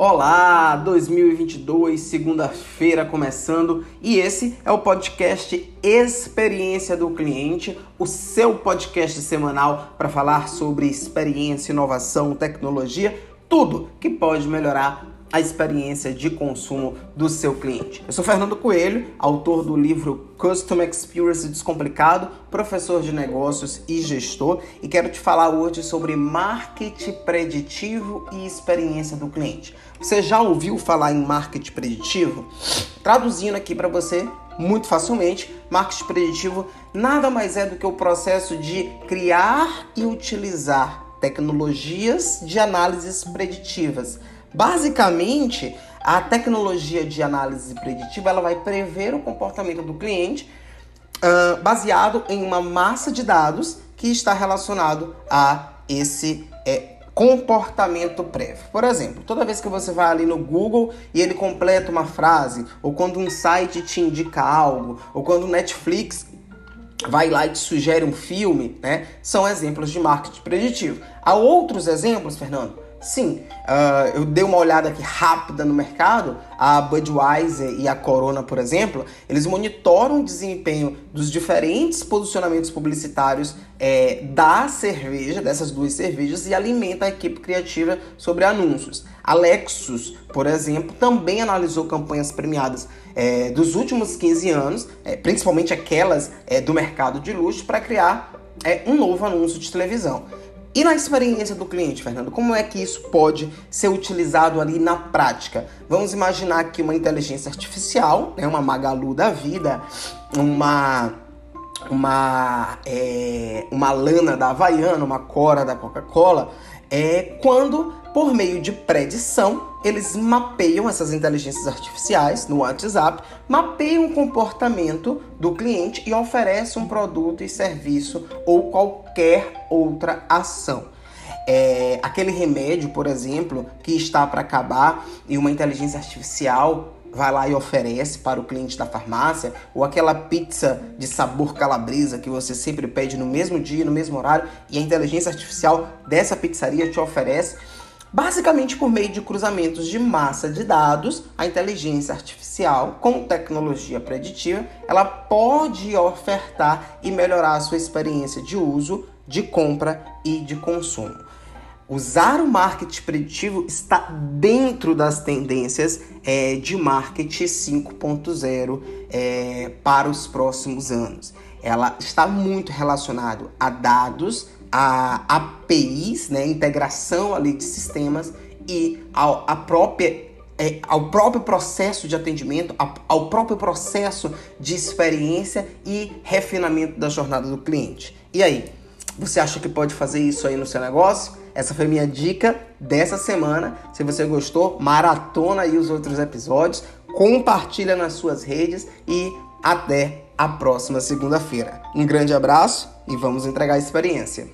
Olá, 2022, segunda-feira começando e esse é o podcast Experiência do Cliente, o seu podcast semanal para falar sobre experiência, inovação, tecnologia, tudo que pode melhorar a experiência de consumo do seu cliente. Eu sou Fernando Coelho, autor do livro Custom Experience Descomplicado, professor de negócios e gestor, e quero te falar hoje sobre marketing preditivo e experiência do cliente. Você já ouviu falar em marketing preditivo? Traduzindo aqui para você muito facilmente, marketing preditivo nada mais é do que o processo de criar e utilizar tecnologias de análises preditivas Basicamente, a tecnologia de análise preditiva ela vai prever o comportamento do cliente uh, baseado em uma massa de dados que está relacionado a esse é, comportamento prévio. Por exemplo, toda vez que você vai ali no Google e ele completa uma frase, ou quando um site te indica algo, ou quando o Netflix vai lá e te sugere um filme, né? São exemplos de marketing preditivo. Há outros exemplos, Fernando? Sim, uh, eu dei uma olhada aqui rápida no mercado. A Budweiser e a Corona, por exemplo, eles monitoram o desempenho dos diferentes posicionamentos publicitários é, da cerveja, dessas duas cervejas, e alimenta a equipe criativa sobre anúncios. A Lexus, por exemplo, também analisou campanhas premiadas é, dos últimos 15 anos, é, principalmente aquelas é, do mercado de luxo, para criar é, um novo anúncio de televisão. E na experiência do cliente, Fernando, como é que isso pode ser utilizado ali na prática? Vamos imaginar que uma inteligência artificial, né, uma Magalu da vida, uma uma é, uma lana da Havaiana, uma Cora da Coca-Cola, é quando por meio de predição, eles mapeiam essas inteligências artificiais no WhatsApp, mapeiam o comportamento do cliente e oferecem um produto e serviço ou qualquer outra ação. É, aquele remédio, por exemplo, que está para acabar e uma inteligência artificial vai lá e oferece para o cliente da farmácia, ou aquela pizza de sabor calabresa que você sempre pede no mesmo dia, no mesmo horário, e a inteligência artificial dessa pizzaria te oferece Basicamente, por meio de cruzamentos de massa de dados, a inteligência artificial, com tecnologia preditiva, ela pode ofertar e melhorar a sua experiência de uso, de compra e de consumo. Usar o marketing preditivo está dentro das tendências é, de marketing 5.0 é, para os próximos anos. Ela está muito relacionado a dados, a APIs, né, integração ali de sistemas e ao, a própria é, ao próprio processo de atendimento, ao próprio processo de experiência e refinamento da jornada do cliente. E aí, você acha que pode fazer isso aí no seu negócio? Essa foi minha dica dessa semana. Se você gostou, maratona aí os outros episódios, compartilha nas suas redes e até a próxima segunda-feira. Um grande abraço e vamos entregar a experiência.